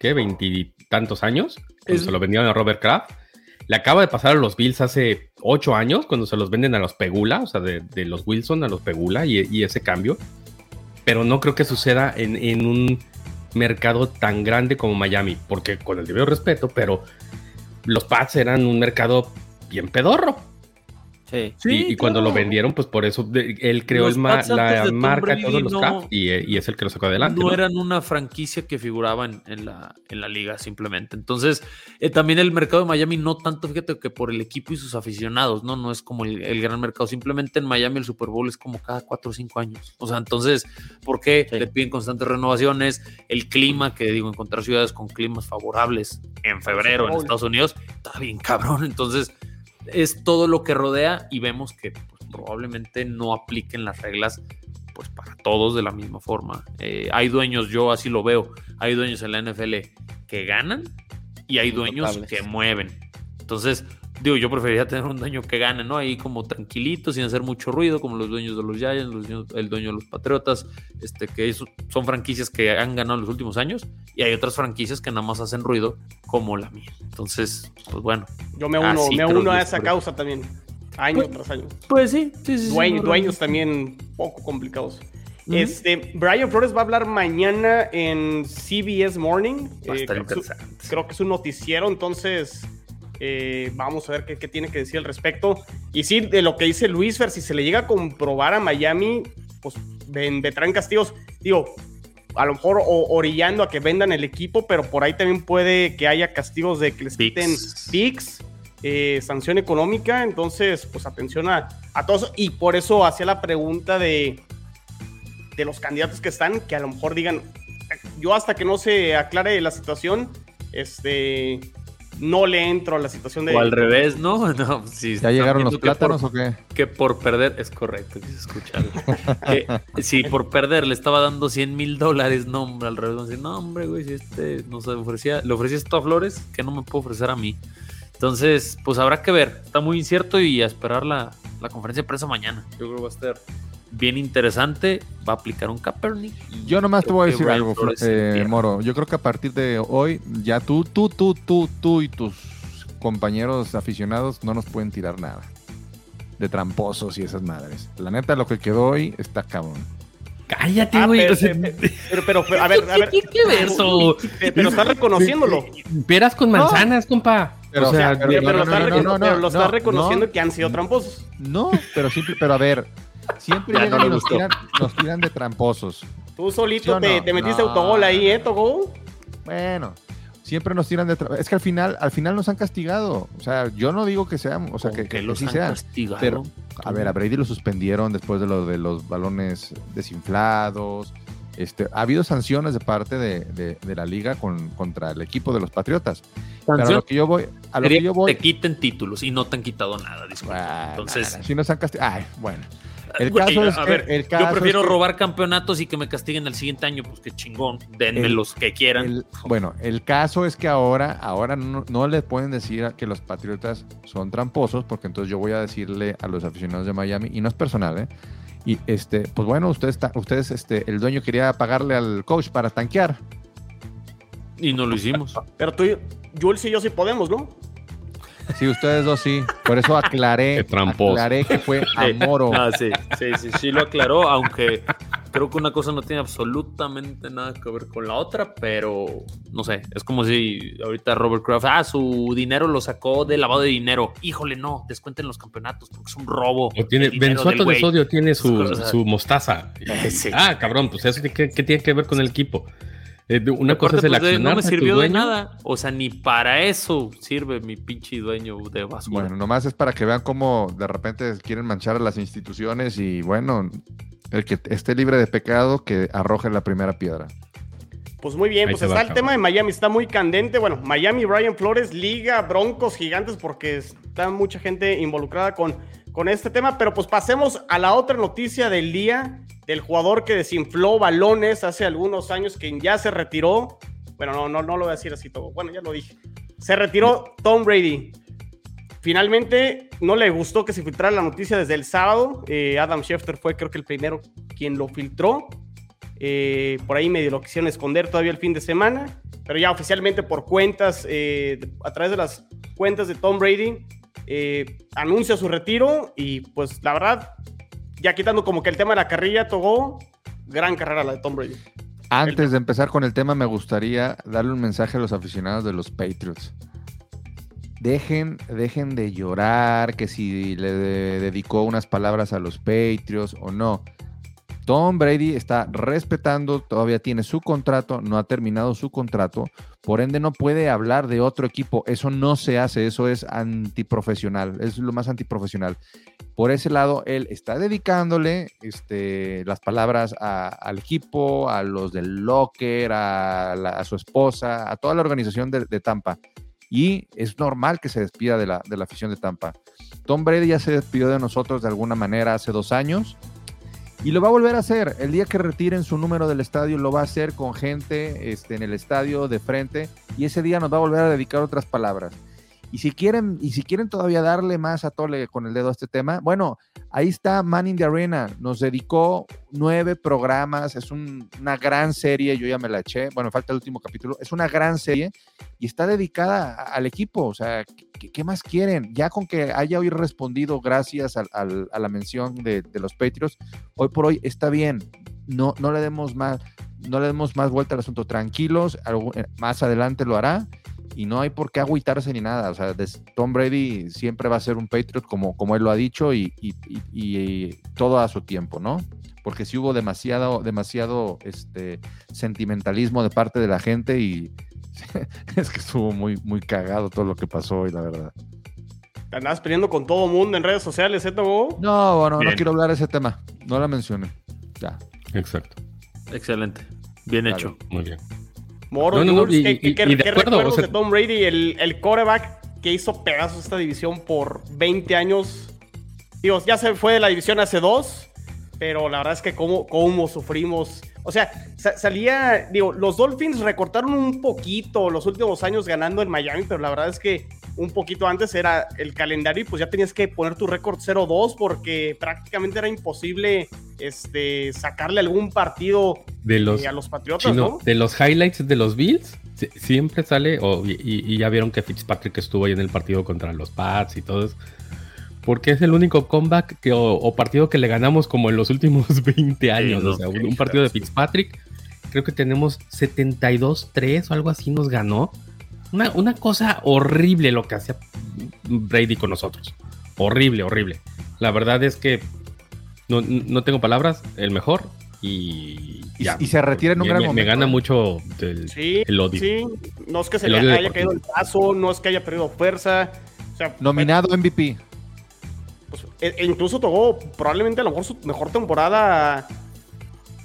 ¿qué? Veintitantos años, cuando se lo vendieron a Robert Kraft. Le acaba de pasar a los Bills hace ocho años, cuando se los venden a los Pegula, o sea, de, los Wilson a los Pegula y, ese cambio. Pero no creo que suceda en, en un mercado tan grande como Miami, porque con el debido respeto, pero los Pats eran un mercado bien pedorro. Sí. y, y cuando lo vendieron, pues por eso de- él creó el ma- la marca de todos los no- Caps y, eh, y es el que lo sacó adelante. no ¿no? eran una franquicia que figuraba en, en la, en la liga simplemente. Entonces, eh, también el mercado de Miami no tanto, fíjate que por el equipo y sus aficionados, ¿no? No es como el, el gran mercado. Simplemente en Miami el Super Bowl es como cada cuatro o cinco años. O sea, entonces, ¿por qué Sí. le piden constantes renovaciones? El clima, que digo, encontrar ciudades con climas favorables en febrero en. Estados Unidos, está bien cabrón. Entonces, es todo lo que rodea y vemos que pues, probablemente no apliquen las reglas pues para todos de la misma forma. Eh, hay dueños, yo así lo veo, hay dueños en la NFL que ganan y hay dueños que mueven. Entonces, digo, yo preferiría tener un dueño que gane, ¿no? Ahí como tranquilito, sin hacer mucho ruido, como los dueños de los Giants, los dueños- el dueño de los Patriotas, este, que eso- son franquicias que han ganado en los últimos años, y hay otras franquicias que nada más hacen ruido, como la mía. Entonces, pues bueno. Yo me uno, me uno a es esa causa también. Año Pues- tras año. Pues sí, sí, sí. sí, dueños también poco complicados. Este, Brian Flores va a hablar mañana en CBS Morning. Va a Eh, estar creo, que es, interesante. creo que es un noticiero, entonces eh, vamos a ver qué, qué tiene que decir al respecto. Y sí, de lo que dice Luis Fer, si se le llega a comprobar a Miami, pues ven- vendrán castigos. Digo, a lo mejor o- orillando a que vendan el equipo, pero por ahí también puede que haya castigos de que les quiten picks, eh, sanción económica. Entonces, pues atención a, a todos. Y por eso hacía la pregunta de, de los candidatos que están, que a lo mejor digan, yo hasta que no se aclare la situación, este, no le entro a la situación de... O al revés, ¿no? no si ¿Ya llegaron los que por- plátanos o qué? que por perder, es correcto, quise escucharlo. que si por perder le estaba dando 100 mil dólares, no, hombre, al revés, van a decir, no, hombre, güey, si este nos ofrecía, le ofrecía esto a Flores, que no me puede ofrecer a mí. Entonces, pues habrá que ver, está muy incierto y a esperar la, la conferencia de prensa mañana. Yo creo que va a estar bien interesante, va a aplicar un Kaepernick. Yo nomás te voy a decir Brian algo, Flores eh. Moro. Yo creo que a partir de hoy, ya tú, tú, tú, tú, tú y tus compañeros aficionados no nos pueden tirar nada. De tramposos y esas madres. La neta, lo que quedó hoy está cabrón. Cállate, Ah, güey. pero, o sea, pero, pero, pero, a ver, a ver. ¿Qué tiene que ver eso? Pero está reconociéndolo. Peras con manzanas, compa. Pero, o sea, Pero, no, pero no, está, no, no, no, pero lo está no, reconociendo no. que han sido tramposos. No, pero simple, pero a ver, siempre nos tiran, nos tiran de tramposos. Tú solito ¿Sí te, no? te metiste No. autogol ahí, ¿eh, Togo? Bueno, siempre nos tiran de tra- Es que al final, al final nos han castigado. O sea, yo no digo que sean, o sea, que, que los sí han sean. castigado. Pero, a ver, a Brady lo suspendieron después de lo de los balones desinflados. Este, ha habido sanciones de parte de, de- de la liga con, contra el equipo de los Patriotas. Pero a lo que yo voy, a lo que yo que voy, te quiten títulos y no te han quitado nada, disculpa. Entonces, si nos han castigado, ay, bueno. El caso es a que- ver, el caso yo es prefiero que- robar campeonatos y que me castiguen el siguiente año, pues qué chingón, denme El- los que quieran. El- bueno, el caso es que ahora, ahora no, no le pueden decir que los Patriotas son tramposos, porque entonces yo voy a decirle a los aficionados de Miami, y no es personal, ¿eh? Y este, pues bueno, ustedes, ustedes este, el dueño quería pagarle al coach para tanquear. Y no lo hicimos. Pero tú, Jules y yo sí podemos, ¿no? Sí, ustedes dos sí. Por eso aclaré, aclaré que fue a Sí. Moro. Ah, sí, sí, sí, sí lo aclaró, aunque creo que una cosa no tiene absolutamente nada que ver con la otra, pero no sé, es como si ahorita Robert Kraft, ah, su dinero lo sacó de lavado de dinero. Híjole, no, descuenten los campeonatos porque es un robo. O tiene, de Sodio tiene su, su mostaza. Eh, sí. Ah, cabrón, pues eso ¿qué, qué tiene que ver con el equipo? Eh, una cosa es el pues, de- no accionar me sirvió de nada. O sea, ni para eso sirve mi pinche dueño de basura. Bueno, nomás es para que vean cómo de repente quieren manchar a las instituciones y bueno, el que esté libre de pecado que arroje la primera piedra. Pues muy bien, Ahí pues está va, el cabrón. tema de Miami, está muy candente. Bueno, Miami, Brian Flores, Liga, Broncos, Gigantes, porque está mucha gente involucrada con, con este tema. Pero pues pasemos a la otra noticia del día, del jugador que desinfló balones hace algunos años, que ya se retiró. Bueno, no, no, no lo voy a decir así todo. Bueno, ya lo dije. Se retiró Tom Brady. Finalmente, no le gustó que se filtrara la noticia desde el sábado. Eh, Adam Schefter fue, creo que, el primero quien lo filtró. Eh, por ahí medio lo quisieron esconder todavía el fin de semana, pero ya oficialmente por cuentas, eh, a través de las cuentas de Tom Brady, eh, anuncia su retiro y pues la verdad, ya quitando como que el tema de la carrilla, Togo, gran carrera la de Tom Brady. Antes de empezar con el tema, me gustaría darle un mensaje a los aficionados de los Patriots. dejen, dejen de llorar, que si le dedicó unas palabras a los Patriots o no. Tom Brady está respetando, todavía tiene su contrato, no ha terminado su contrato, por ende no puede hablar de otro equipo. Eso no se hace, eso es antiprofesional, es lo más antiprofesional. Por ese lado, él está dedicándole este, las palabras al equipo, a los del locker, a, su esposa, a toda la organización de, Tampa. Y es normal que se despida de la, de la afición de Tampa. Tom Brady ya se despidió de nosotros de alguna manera hace dos años y lo va a volver a hacer. El día que retiren su número del estadio, lo va a hacer con gente este, en el estadio de frente. Y ese día nos va a volver a dedicar otras palabras. Y si quieren, y si quieren todavía darle más a tole con el dedo a este tema, bueno, ahí está Man in the Arena. Nos dedicó nueve programas. Es una gran serie. Yo ya me la eché. Bueno, falta el último capítulo. Es una gran serie y está dedicada al equipo. O sea, ¿qué, más quieren? Ya con que haya hoy respondido gracias a la mención de, los Patriots, hoy por hoy está bien. No, no le demos más, no le demos más vuelta al asunto. Tranquilos, eh, más adelante lo hará y no hay por qué agüitarse ni nada. O sea, Tom Brady siempre va a ser un Patriot como, como él lo ha dicho y, todo a su tiempo, ¿no? Porque si hubo demasiado, demasiado este, sentimentalismo de parte de la gente y es que estuvo muy, muy cagado todo lo que pasó hoy, la verdad. Andabas peleando con todo mundo en redes sociales, ¿eh, No, bueno, no quiero hablar de ese tema. No la mencioné. Ya. Exacto. Excelente. Bien hecho. Muy bien. Moro, no, no, ¿qué, recuerdos de Tom Brady, el, el coreback que hizo pedazos esta división por 20 años? Digo, ya se fue de la división hace dos, pero la verdad es que cómo, cómo sufrimos. O sea, salía, digo, los Dolphins recortaron un poquito los últimos años ganando en Miami, pero la verdad es que un poquito antes era el calendario y pues ya tenías que poner tu récord 0-2 porque prácticamente era imposible este, sacarle algún partido de los, eh, a los Patriotas, ¿no? De los highlights de los Bills, siempre sale, y, ya vieron que Fitzpatrick estuvo ahí en el partido contra los Pats y todo eso. Porque es el único comeback que, o, partido que le ganamos como en los últimos 20 años. o sea, un, partido de Fitzpatrick. Creo que tenemos 72-3 o algo así nos ganó. Una, cosa horrible lo que hacía Brady con nosotros. Horrible, horrible. La verdad es que no, tengo palabras, el mejor. Y, y, se retira en un gran momento. Me gana mucho el, odio. Sí, no es que se le haya caído el paso, no es que haya perdido fuerza. Nominado MVP. Pues, e, incluso tocó probablemente a lo mejor su mejor temporada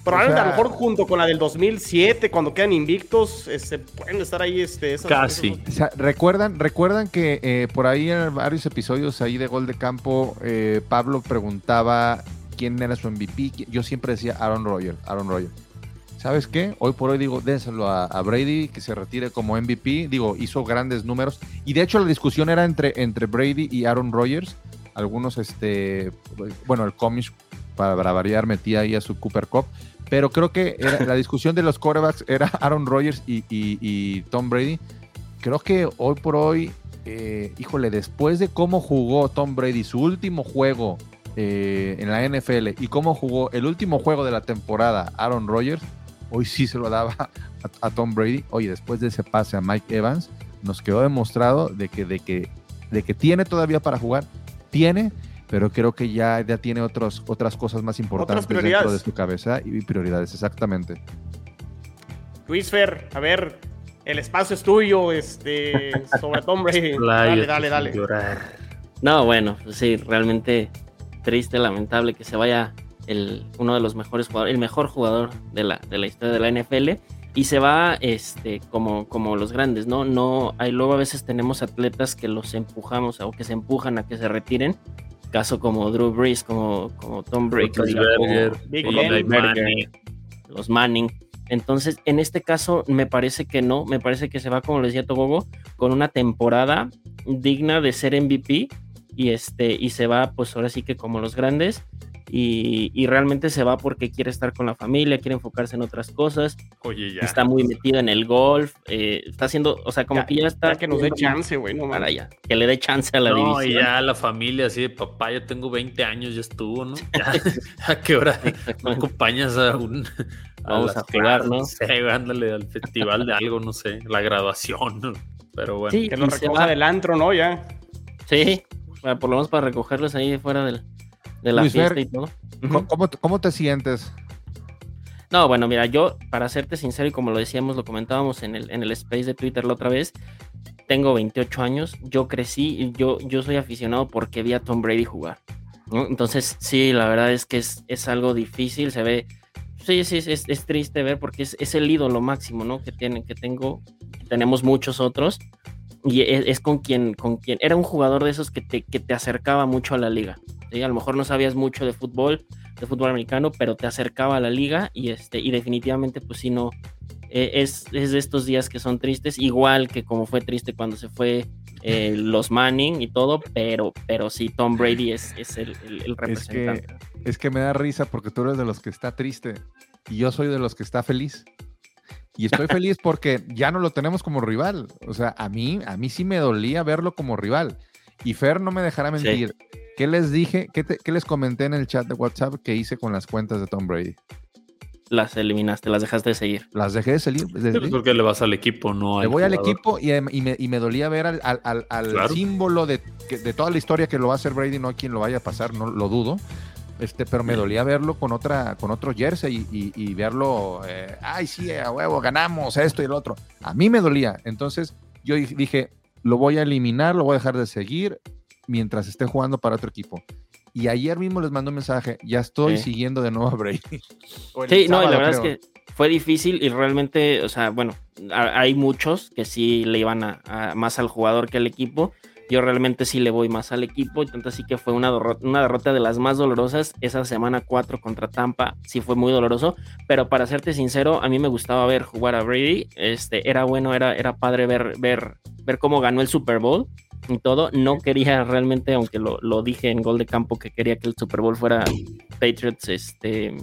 Probablemente a lo mejor junto con la del 2007, cuando quedan invictos, este, pueden estar ahí. Este, Casi. recuerdan, recuerdan que eh, por ahí en varios episodios ahí de Gol de Campo, eh, Pablo preguntaba quién era su MVP. Yo siempre decía Aaron Rodgers, Aaron Rodgers. ¿Sabes qué? Hoy por hoy digo, dénselo a, Brady, que se retire como MVP. Digo, hizo grandes números. Y de hecho la discusión era entre, entre Brady y Aaron Rodgers. Algunos, este, bueno, el cómic, para, variar, metía ahí a su Cooper Cup pero creo que la discusión de los quarterbacks era Aaron Rodgers y, Tom Brady. Creo que hoy por hoy, eh, híjole, después de cómo jugó Tom Brady su último juego eh, en la NFL y cómo jugó el último juego de la temporada Aaron Rodgers, hoy sí se lo daba a, Tom Brady. Oye, después de ese pase a Mike Evans, nos quedó demostrado de que, de que, de que tiene todavía para jugar, tiene, pero creo que ya, ya tiene otros, otras cosas más importantes dentro de su cabeza y prioridades, exactamente. Luis Fer, a ver, el espacio es tuyo, este, sobre Tom Brady. dale, dale, dale. No, bueno, pues sí, realmente triste, lamentable que se vaya el, uno de los mejores jugadores, el mejor jugador de la, de la historia de la NFL y se va este como como los grandes no no hay luego a veces tenemos atletas que los empujamos o que se empujan a que se retiren. Caso como Drew Brees, como, como Tom Brady, los Manning. Entonces, en este caso, me parece que no, me parece que se va, como le decía Togogo, con una temporada digna de ser MVP y, este, y se va, pues ahora sí que como los grandes, y, realmente se va porque quiere estar con la familia, quiere enfocarse en otras cosas. Oye, ya. Está muy metido en el golf, eh, está haciendo, o sea, como que ya está. que nos dé chance, güey, no para ya, que le dé chance a la no, división. y ya la familia así de papá, yo tengo 20 años, ya estuvo, ¿no? ¿A qué hora me acompañas a un. Vamos a, jugar, ¿no? sé, ándale al festival de algo, no sé, la graduación. Pero bueno. Sí, Que y se recoja va. del antro, ¿no? Ya. Sí, para- por lo menos para recogerlos ahí fuera del- de la Luis fiesta Fer. y todo. ¿Cómo, cómo te- sientes? No, bueno, mira, yo, para serte sincero, y como lo decíamos, lo comentábamos en el, en el space de Twitter la otra vez, tengo 28 años, yo crecí, y yo, yo soy aficionado porque vi a Tom Brady jugar. ¿no? Entonces, sí, la verdad es que es, es algo difícil, se ve, sí, sí, es, es triste ver porque es, es el ídolo máximo, ¿no? Que, tiene, que tengo, tenemos muchos otros, y es, es con quien, con quien, era un jugador de esos que te, que te acercaba mucho a la liga. ¿Sí? A lo mejor no sabías mucho de fútbol, de fútbol americano, pero te acercaba a la liga y este y definitivamente pues sí no eh, es, es de estos días que son tristes, igual que como fue triste cuando se fue eh, los Manning y todo, pero pero sí Tom Brady es, es el, el- el Es representante. que, es que me da risa porque tú eres de los que está triste y yo soy de los que está feliz. Y estoy feliz porque ya no lo tenemos como rival. O sea, a mí, a mí sí me dolía verlo como rival. Y Fer no me dejará Sí. mentir. ¿Qué les dije? ¿Qué, te- qué les comenté en el chat de WhatsApp que hice con las cuentas de Tom Brady? Las eliminaste, las dejaste de seguir. Las dejé de salir. de Sí, pues seguir. porque le vas al equipo, no Le voy al equipo y, em- y me, y me dolía ver al, al- al- al Claro. símbolo de, de toda la historia que lo va a hacer Brady, no a quien lo vaya a pasar, no lo dudo. Este, pero me dolía verlo con otra, con otro jersey y, y- y verlo, eh, ay sí, a huevo, ganamos esto y el otro. A mí me dolía. Entonces yo dije, lo voy a eliminar, lo voy a dejar de seguir mientras esté jugando para otro equipo. Y ayer mismo les mandó un mensaje, ya estoy Sí. siguiendo de nuevo a Brady. Sí, no, y sábado, la verdad creo. es que fue difícil y realmente, o sea, bueno, a- hay muchos que sí le iban a, a- más al jugador que al equipo. Yo realmente sí le voy más al equipo, y tanto así que fue una, derro- una derrota de las más dolorosas. Esa semana 4 contra Tampa sí fue muy doloroso, pero para serte sincero, a mí me gustaba ver jugar a Brady. Este, era bueno, era, era padre ver, ver, ver cómo ganó el Super Bowl y todo. No quería realmente, aunque lo, lo dije en gol de campo, que quería que el Super Bowl fuera Patriots, este,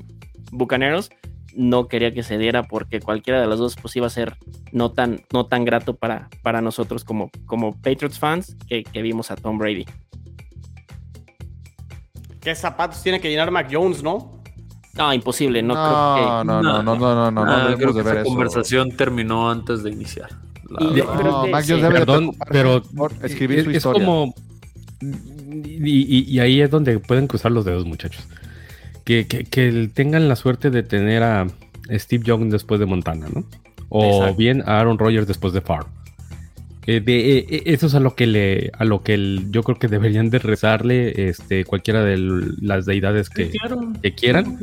Bucaneros no quería que se diera porque cualquiera de las dos pues iba a ser no tan, no tan grato para, para nosotros como, como Patriots fans que, que vimos a Tom Brady. ¿Qué zapatos tiene que llenar Mac Jones, no? No, imposible, no, No, creo no, no, no, no, no, no, Ah, debemos creo que esa eso. conversación terminó antes de iniciar. Y- verdad. creo No, que Mac sí. Jones debe de Perdón, pero por escribir es, su es historia. como. Y, y- y ahí es donde pueden cruzar los dedos, muchachos. Que, que- que tengan la suerte de tener a Steve Young después de Montana, ¿no? O Exacto. bien a Aaron Rodgers después de Favre. Eh, de, eh, eh, eso es a lo que le, a lo que el- yo creo que deberían de rezarle este, cualquiera de las deidades que, que quieran.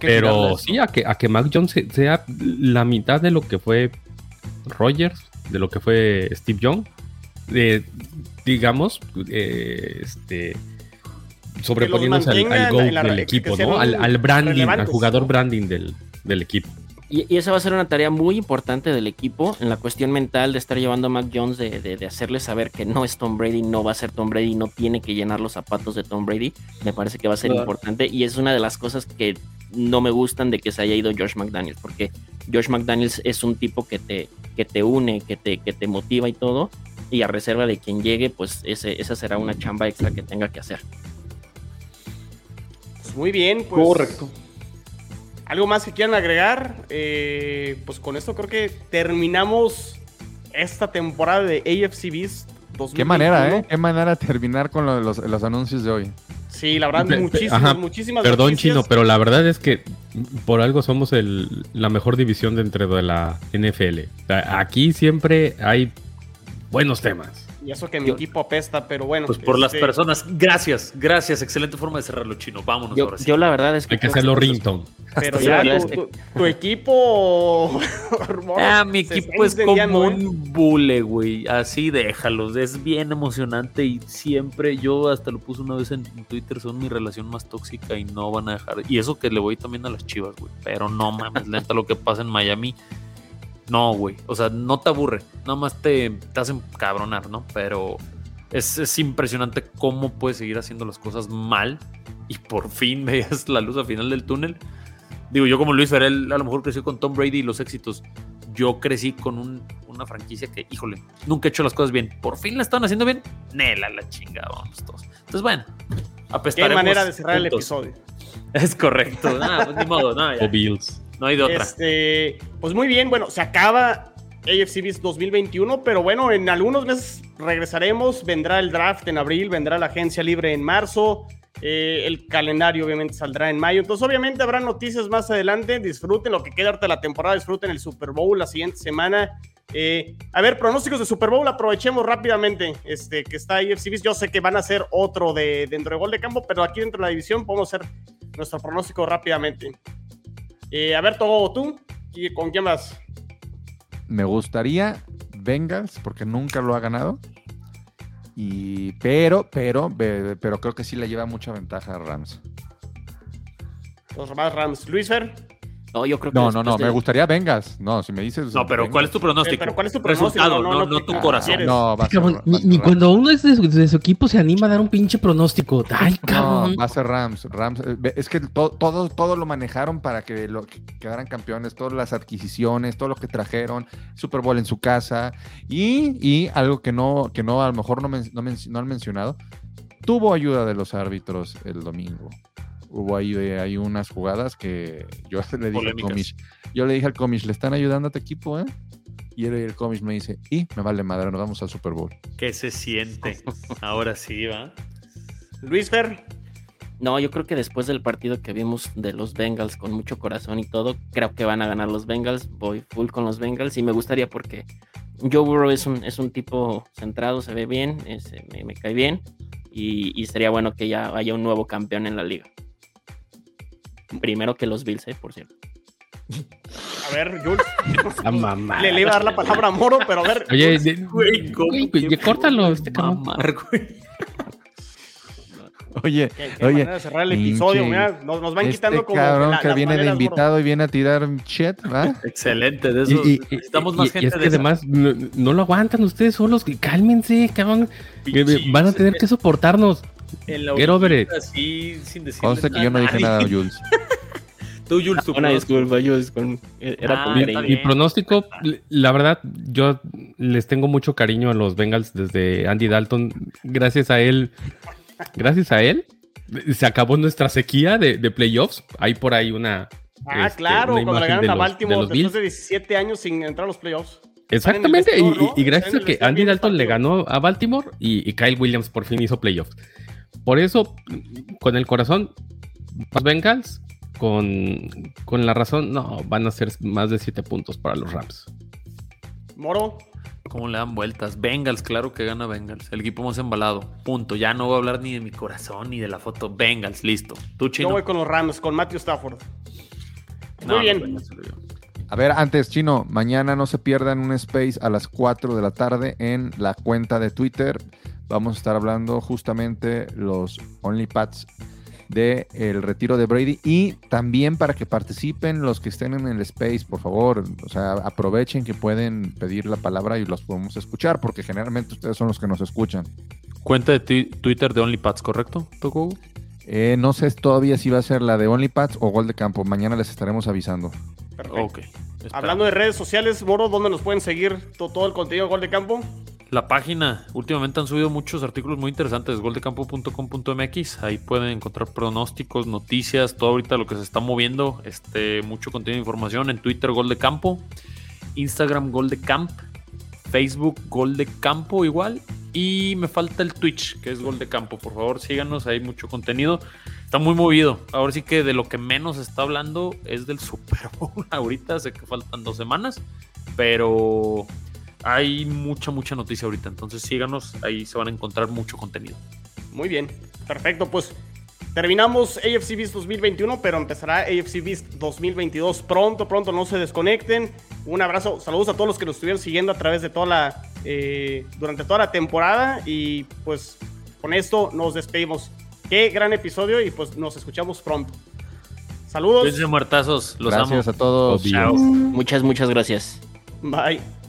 Pero sí, a que, a que Mac Jones se- sea la mitad de lo que fue Rogers, de lo que fue Steve Young, de, digamos, eh, este, sobreponiéndose al, en la- del equipo, ¿no? Al, al branding, al jugador branding del, del equipo. Y, y esa va a ser una tarea muy importante del equipo en la cuestión mental de estar llevando a Mac Jones, de, de, de hacerle saber que no es Tom Brady, no va a ser Tom Brady, no tiene que llenar los zapatos de Tom Brady. Me parece que va a ser Claro. importante y es una de las cosas que no me gustan de que se haya ido Josh McDaniels, porque Josh McDaniels es un tipo que te, que te une, que te, que te motiva y todo. Y a reserva de quien llegue, pues ese, esa será una chamba extra que tenga que hacer. Pues muy bien, pues. Correcto. ¿Algo más que quieran agregar? Eh, pues con esto creo que terminamos esta temporada de AFC Beast 2021. Qué manera, ¿eh? Qué manera de terminar con lo de los, los anuncios de hoy. Sí, la verdad, muchísimas, ajá, muchísimas Perdón, noticias. Chino, pero la verdad es que por algo somos el, la mejor división dentro de la NFL. Aquí siempre hay buenos temas. Y eso que mi Yo- equipo apesta, pero bueno. Pues por las este, personas. Gracias, gracias. Excelente forma de cerrarlo, chino. Vámonos Yo, ahora sí. yo la verdad es que... Hay que hacerlo ringtone. Pero ya la verdad tu, es que- tu- tu equipo. Ah, mi equipo es como ¿eh? un bule, güey. Así déjalos. Es bien emocionante y siempre yo hasta lo puse una vez en Twitter. Son mi relación más tóxica y no van a dejar. Y eso que le voy también a las chivas, güey. Pero no mames, lenta lo que pasa en Miami. No, güey. O sea, no te aburre. Nada más te, te hacen cabronar, ¿no? Pero es, es impresionante cómo puedes seguir haciendo las cosas mal y por fin veas la luz al final del túnel. Digo, yo como Luis Ferrell a lo mejor crecí con Tom Brady y los éxitos. Yo crecí con un- una franquicia que, híjole, nunca he hecho las cosas bien. Por fin la están haciendo bien. Nela, la chingada, vamos todos. Entonces, bueno, Qué apestaremos. manera de cerrar el episodio. Es correcto. Nada, pues ni modo, no, ya. O Bills. No hay de otra. Este, pues muy bien, bueno, se acaba AFC Beast 2021, pero bueno, en algunos meses regresaremos, vendrá el draft en abril, vendrá la agencia libre en marzo, eh, el calendario obviamente saldrá en mayo, entonces obviamente habrá noticias más adelante, disfruten lo que queda de la temporada, disfruten el Super Bowl la siguiente semana. Eh, a ver, pronósticos de Super Bowl, aprovechemos rápidamente este, que está Beast, yo sé que van a ser otro de dentro de gol de campo, pero aquí dentro de la división podemos hacer nuestro pronóstico rápidamente. Eh, a ver, todo tú, ¿y ¿con quién vas? Me gustaría Bengals, porque nunca lo ha ganado. Y, pero, pero, pero creo que sí le lleva mucha ventaja a Rams. Los más Rams. Luis Fer. No, yo creo que No, no, no, me gustaría Bengals. No, si me dices. No, pero ¿cuál es tu pronóstico? Pero ¿cuál es tu pronóstico? Resultado, No, no, no, no, no, tu no, corazón. No, va a ser, va ni, ser ni Rams. cuando uno es de su, de su equipo se anima a dar un pinche pronóstico. Ay, No, cabrón. va a ser Rams. Rams. eh, Es que to- todo, todo lo manejaron para que, lo, que quedaran campeones, todas las adquisiciones, todo lo que trajeron, Super Bowl en su casa. Y, y algo que no, que no, a lo mejor no, men- no, men- no han mencionado, tuvo ayuda de los árbitros el domingo. Hubo ahí, hay unas jugadas que yo le dije al comish, yo le dije al comish, le están ayudando a tu equipo, ¿eh? Y el, el comish me dice, y me vale madre, nos vamos al Super Bowl. ¿Qué se siente? Ahora sí, va. Luis Fer. No, yo creo que después del partido que vimos de los Bengals con mucho corazón y todo, creo que van a ganar los Bengals. Voy full con los Bengals y me gustaría porque Joe Burrow es un, es un tipo centrado, se ve bien, es- me, me cae bien y, y sería bueno que ya haya un nuevo campeón en la liga. Primero que los Bills, eh, por cierto. A ver, Jules. La mamá. Le, le iba a dar la palabra a Moro, pero a ver. Oye, Jules, de- Güey, ¿cómo güey, pues, córtalo, este cabrón. mamar, güey? Oye, qué- qué oye, manera de cerrar el episodio, mira, nos, nos van este quitando como cabrón la- que viene de maneras, Moro. invitado y viene a tirar shit, ¿va? Excelente, de Y, eso. y- necesitamos y- más y gente es de que esa. además no, no lo aguantan ustedes solos. Cálmense, cabrón. que Pinches, Van a tener que soportarnos. En la Get over it. Así, sin decirle Conste que nada yo no a dije nadie. nada, Jules. Tú, Jules, tu Una pronóstico. disculpa, yo es con- era Ah, con Mi, pronóstico, la verdad, yo les tengo mucho cariño a los Bengals desde Andy Dalton. Gracias a él, gracias a él, se acabó nuestra sequía de, de playoffs. Hay por ahí una. Ah, este, claro, una cuando le ganaron de a los- Baltimore de los después Bills. de 17 años sin entrar a los playoffs. Exactamente, y, gracias a que Andy Dalton le ganó a Baltimore y, y Kyle Williams por fin hizo playoffs. Por eso, con el corazón, los Bengals, con, con la razón, no, van a ser más de 7 puntos para los Rams. Moro. ¿Cómo le dan vueltas? Bengals, claro que gana Bengals. El equipo más embalado. Punto. Ya no voy a hablar ni de mi corazón ni de la foto. Bengals, listo. Tú, Yo chino. voy con los Rams, con Matthew Stafford. No, Muy bien. A ver, antes, Chino, mañana no se pierdan un space a las 4 de la tarde en la cuenta de Twitter. Vamos a estar hablando justamente los OnlyPads de el retiro de Brady y también para que participen los que estén en el space, por favor, o sea, aprovechen que pueden pedir la palabra y los podemos escuchar porque generalmente ustedes son los que nos escuchan. Cuenta de Twitter de OnlyPads, ¿correcto? ¿Toco? Eh, no sé todavía si va a ser la de OnlyPads o Gol de Campo. Mañana les estaremos avisando. Perfecto. Hablando de redes sociales, Moro, ¿dónde nos pueden seguir to- todo el contenido de Gol de Campo? La página, últimamente han subido muchos artículos muy interesantes, goldecampo.com.mx, ahí pueden encontrar pronósticos, noticias, todo ahorita lo que se está moviendo, este, mucho contenido de información en Twitter Gol de Campo, Instagram Gol de Facebook Gol de Campo igual, y me falta el Twitch, que es Gol de Campo, por favor síganos, hay mucho contenido, está muy movido, ahora sí que de lo que menos está hablando es del Super Bowl, ahorita sé que faltan dos semanas, pero hay mucha, mucha noticia ahorita. Entonces síganos, ahí se van a encontrar mucho contenido. Muy bien, perfecto. Pues terminamos AFC Beast 2021, pero empezará AFC Beast 2022 pronto, pronto. No se desconecten. Un abrazo, saludos a todos los que nos estuvieron siguiendo a través de toda la, eh, durante toda la temporada. Y pues con esto nos despedimos. Qué gran episodio y pues nos escuchamos pronto. Saludos. Muertazos, los Gracias amo. a todos. Chao. Muchas, muchas gracias. Bye.